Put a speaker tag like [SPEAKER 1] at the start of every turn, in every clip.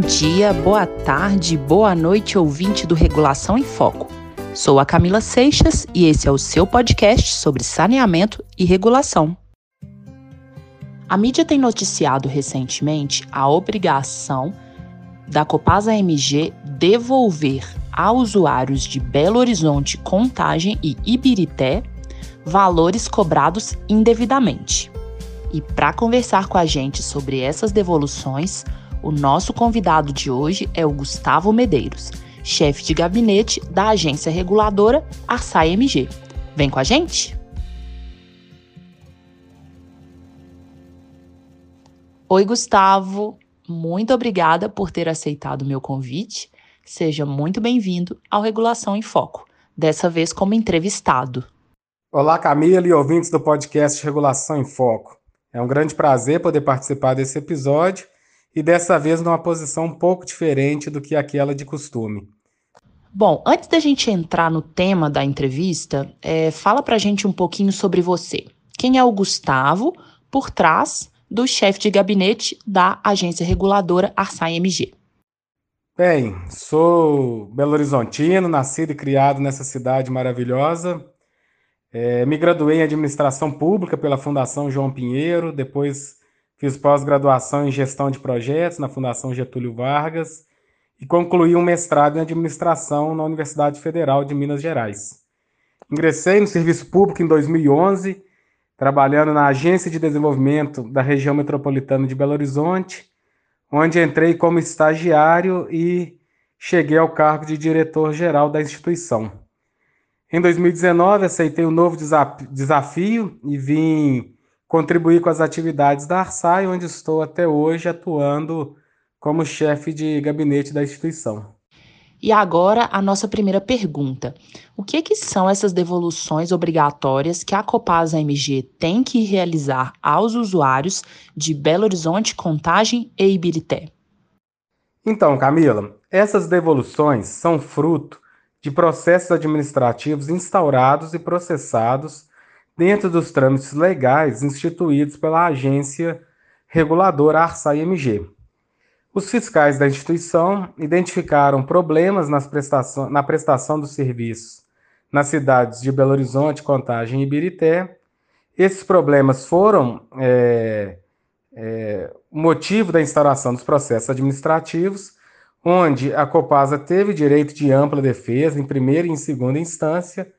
[SPEAKER 1] dia, boa tarde, boa noite, ouvinte do Regulação em Foco. Sou a Camila Seixas e esse é o seu podcast sobre saneamento e regulação. A mídia tem noticiado recentemente a obrigação da Copasa MG devolver a usuários de Belo Horizonte, Contagem e Ibirité valores cobrados indevidamente. E para conversar com a gente sobre essas devoluções, o nosso convidado de hoje é o Gustavo Medeiros, chefe de gabinete da agência reguladora Arsai MG. Vem com a gente? Oi, Gustavo. Muito obrigada por ter aceitado o meu convite. Seja muito bem-vindo ao Regulação em Foco, dessa vez como entrevistado.
[SPEAKER 2] Olá, Camila e ouvintes do podcast Regulação em Foco. É um grande prazer poder participar desse episódio e dessa vez numa posição um pouco diferente do que aquela de costume.
[SPEAKER 1] Bom, antes da gente entrar no tema da entrevista, é, fala pra gente um pouquinho sobre você. Quem é o Gustavo por trás do chefe de gabinete da agência reguladora Arsai MG?
[SPEAKER 2] Bem, sou Belo Horizontino, nascido e criado nessa cidade maravilhosa, é, me graduei em administração pública pela Fundação João Pinheiro, depois fiz pós-graduação em gestão de projetos na Fundação Getúlio Vargas e concluí um mestrado em administração na Universidade Federal de Minas Gerais. Ingressei no serviço público em 2011, trabalhando na Agência de Desenvolvimento da Região Metropolitana de Belo Horizonte, onde entrei como estagiário e cheguei ao cargo de diretor-geral da instituição. Em 2019, aceitei um novo desafio e vim contribuir com as atividades da Arsai, onde estou até hoje atuando como chefe de gabinete da instituição.
[SPEAKER 1] E agora a nossa primeira pergunta. O que, que são essas devoluções obrigatórias que a Copasa MG tem que realizar aos usuários de Belo Horizonte, Contagem e Ibirité?
[SPEAKER 2] Então, Camila, essas devoluções são fruto de processos administrativos instaurados e processados dentro dos trâmites legais instituídos pela agência reguladora Arsai-MG. Os fiscais da instituição identificaram problemas prestação, na prestação dos serviços nas cidades de Belo Horizonte, Contagem e Ibirité. Esses problemas foram é, é, motivo da instauração dos processos administrativos onde a Copasa teve direito de ampla defesa em primeira e em segunda instância,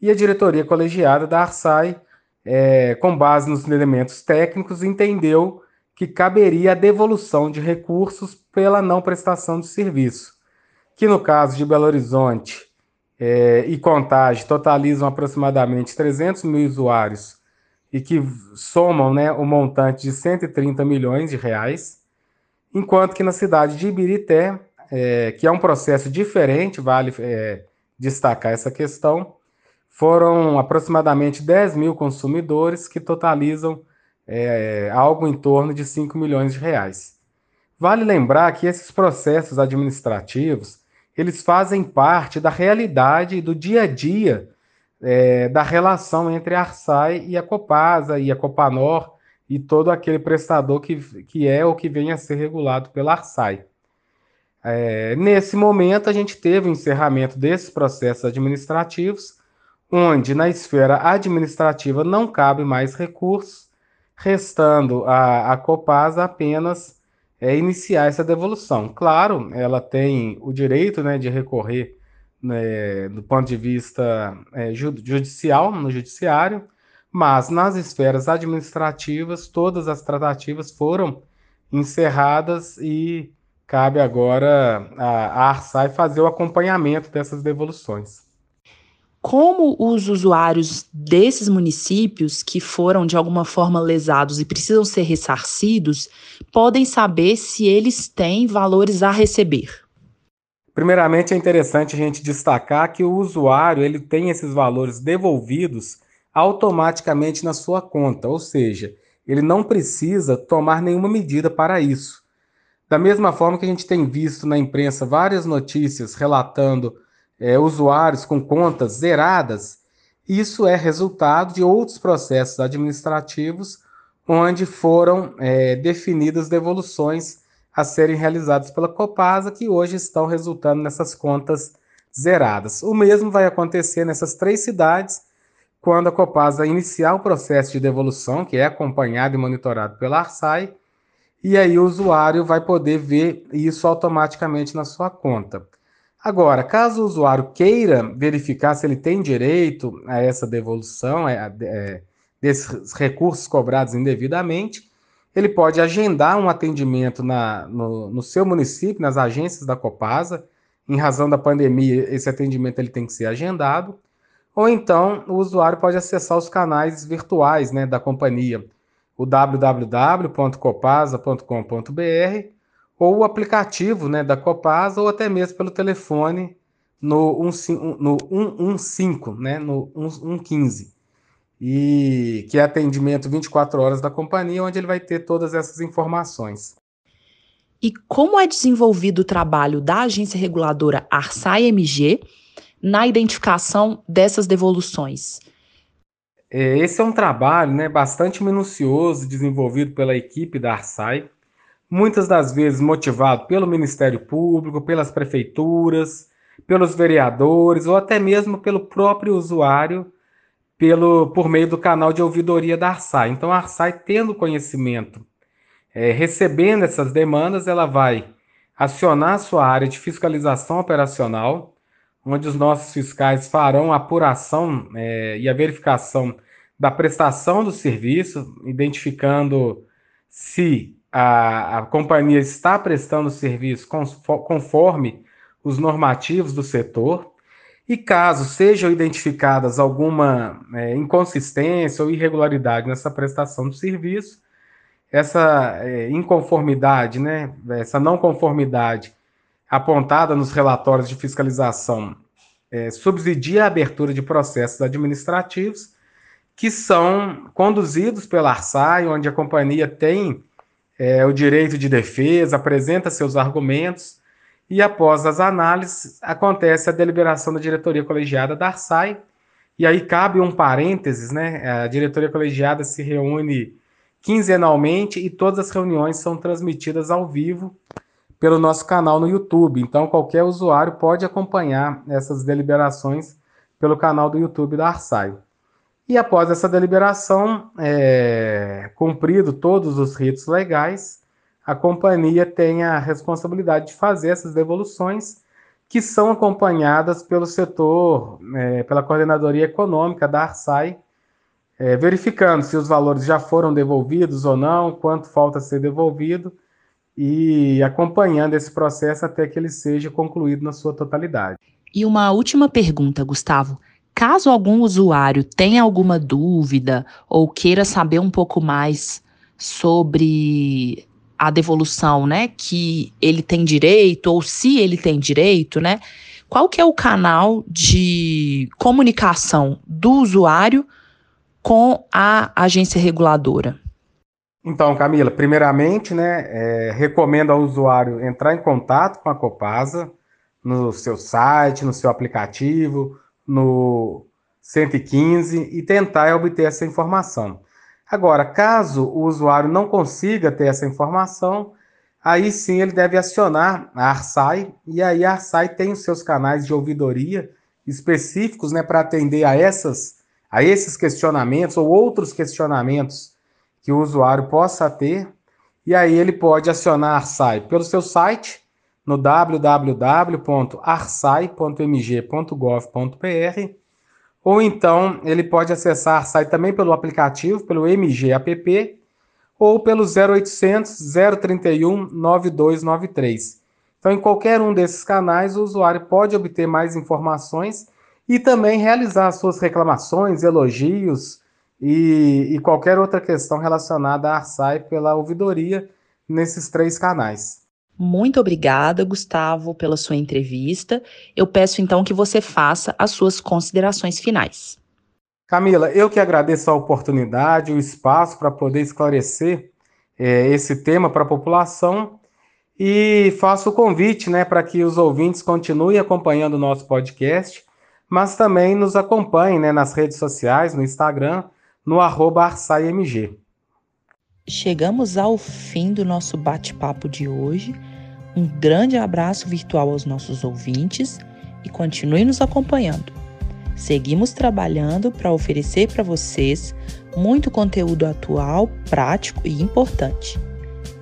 [SPEAKER 2] e a diretoria colegiada da Arsai, é, com base nos elementos técnicos, entendeu que caberia a devolução de recursos pela não prestação de serviço, que no caso de Belo Horizonte é, e Contagem totalizam aproximadamente 300 mil usuários e que somam né, montante de 130 milhões de reais enquanto que na cidade de Ibirité, é, que é um processo diferente, vale é, destacar essa questão, foram aproximadamente 10 mil consumidores que totalizam é, algo em torno de 5 milhões de reais. Vale lembrar que esses processos administrativos eles fazem parte da realidade do dia a dia é, da relação entre a Arsai e a Copasa e a Copanor e todo aquele prestador que, que é ou que venha a ser regulado pela Arsai. É, nesse momento, a gente teve o encerramento desses processos administrativos, onde na esfera administrativa não cabe mais recursos, restando a, a Copasa apenas é, iniciar essa devolução. Claro, ela tem o direito né, de recorrer né, do ponto de vista é, judicial, no judiciário, mas nas esferas administrativas, todas as tratativas foram encerradas e cabe agora a, Arsai fazer o acompanhamento dessas devoluções.
[SPEAKER 1] Como os usuários desses municípios que foram de alguma forma lesados e precisam ser ressarcidos podem saber se eles têm valores a receber?
[SPEAKER 2] Primeiramente, é interessante a gente destacar que o usuário ele tem esses valores devolvidos automaticamente na sua conta, ou seja, ele não precisa tomar nenhuma medida para isso. Da mesma forma que a gente tem visto na imprensa várias notícias relatando é, usuários com contas zeradas, isso é resultado de outros processos administrativos onde foram é, definidas devoluções a serem realizados pela Copasa, que hoje estão resultando nessas contas zeradas. O mesmo vai acontecer nessas três cidades quando a Copasa iniciar o processo de devolução, que é acompanhado e monitorado pela Arsai, e aí o usuário vai poder ver isso automaticamente na sua conta. Agora, caso o usuário queira verificar se ele tem direito a essa devolução, é, é, desses recursos cobrados indevidamente, ele pode agendar um atendimento na, no, no, seu município, nas agências da Copasa. Em razão da pandemia, esse atendimento ele tem que ser agendado. Ou então, o usuário pode acessar os canais virtuais né, da companhia, o www.copasa.com.br ou o aplicativo né, da Copasa, ou até mesmo pelo telefone no, 15, no 115, né, no 115 e que é atendimento 24 horas da companhia, onde ele vai ter todas essas informações.
[SPEAKER 1] E como é desenvolvido o trabalho da agência reguladora Arsai MG na identificação dessas devoluções?
[SPEAKER 2] É, esse é um trabalho né, bastante minucioso, desenvolvido pela equipe da Arsai, muitas das vezes motivado pelo Ministério Público, pelas prefeituras, pelos vereadores ou até mesmo pelo próprio usuário pelo, por meio do canal de ouvidoria da Arsai. Então, a Arsai, tendo conhecimento, é, recebendo essas demandas, ela vai acionar a sua área de fiscalização operacional, onde os nossos fiscais farão a apuração é, e a verificação da prestação do serviço, identificando se a, a companhia está prestando serviço conforme os normativos do setor. E caso sejam identificadas alguma é, inconsistência ou irregularidade nessa prestação do serviço, essa é, inconformidade, né, essa não conformidade apontada nos relatórios de fiscalização é, subsidia a abertura de processos administrativos que são conduzidos pela ARSAI, onde a companhia tem é, o direito de defesa, apresenta seus argumentos e após as análises, acontece a deliberação da diretoria colegiada da Arsai, e aí cabe um parênteses, né? A diretoria colegiada se reúne quinzenalmente e todas as reuniões são transmitidas ao vivo pelo nosso canal no YouTube. Então, qualquer usuário pode acompanhar essas deliberações pelo canal do YouTube da Arsai. E após essa deliberação, é, cumprido todos os ritos legais, a companhia tem a responsabilidade de fazer essas devoluções, que são acompanhadas pelo setor, é, pela coordenadoria econômica da Arsai, é, verificando se os valores já foram devolvidos ou não, quanto falta ser devolvido, e acompanhando esse processo até que ele seja concluído na sua totalidade.
[SPEAKER 1] E uma última pergunta, Gustavo. Caso algum usuário tenha alguma dúvida ou queira saber um pouco mais sobre a devolução, né, que ele tem direito ou se ele tem direito, né? Qual que é o canal de comunicação do usuário com a agência reguladora?
[SPEAKER 2] Então, Camila, primeiramente, né, é, recomendo ao usuário entrar em contato com a Copasa no seu site, no seu aplicativo, no 115 e tentar obter essa informação. Agora, caso o usuário não consiga ter essa informação, aí sim ele deve acionar a Arsai, e aí a Arsai tem os seus canais de ouvidoria específicos né, para atender a, essas, a esses questionamentos ou outros questionamentos que o usuário possa ter, e aí ele pode acionar a Arsai pelo seu site, no www.arsai.mg.gov.br ou então ele pode acessar site também pelo aplicativo, pelo MG App, ou pelo 0800 031 9293. Então, em qualquer um desses canais, o usuário pode obter mais informações e também realizar suas reclamações, elogios e, e qualquer outra questão relacionada à Arsai pela ouvidoria nesses três canais.
[SPEAKER 1] Muito obrigada, Gustavo, pela sua entrevista. Eu peço então que você faça as suas considerações finais.
[SPEAKER 2] Camila, eu que agradeço a oportunidade, o espaço para poder esclarecer é, esse tema para a população e faço o convite né, para que os ouvintes continuem acompanhando o nosso podcast, mas também nos acompanhem né, nas redes sociais, no Instagram, no arroba ArsaiMG.
[SPEAKER 1] chegamos ao fim do nosso bate-papo de hoje. Um grande abraço virtual aos nossos ouvintes e continue nos acompanhando. Seguimos trabalhando para oferecer para vocês muito conteúdo atual, prático e importante.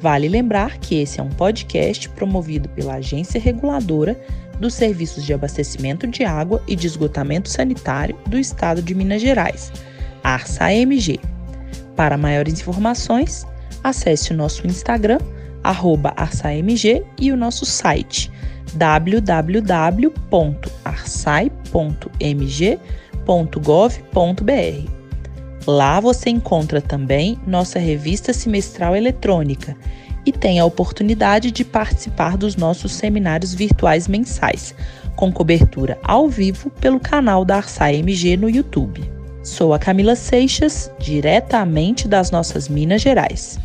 [SPEAKER 1] Vale lembrar que esse é um podcast promovido pela Agência Reguladora dos Serviços de Abastecimento de Água e de Esgotamento Sanitário do Estado de Minas Gerais, ARSA-MG. Para maiores informações, acesse o nosso Instagram, arsamg, e o nosso site www.arsai.mg.gov.br. Lá você encontra também nossa revista semestral eletrônica e tem a oportunidade de participar dos nossos seminários virtuais mensais, com cobertura ao vivo pelo canal da Arsai no YouTube. Sou a Camila Seixas, diretamente das nossas Minas Gerais.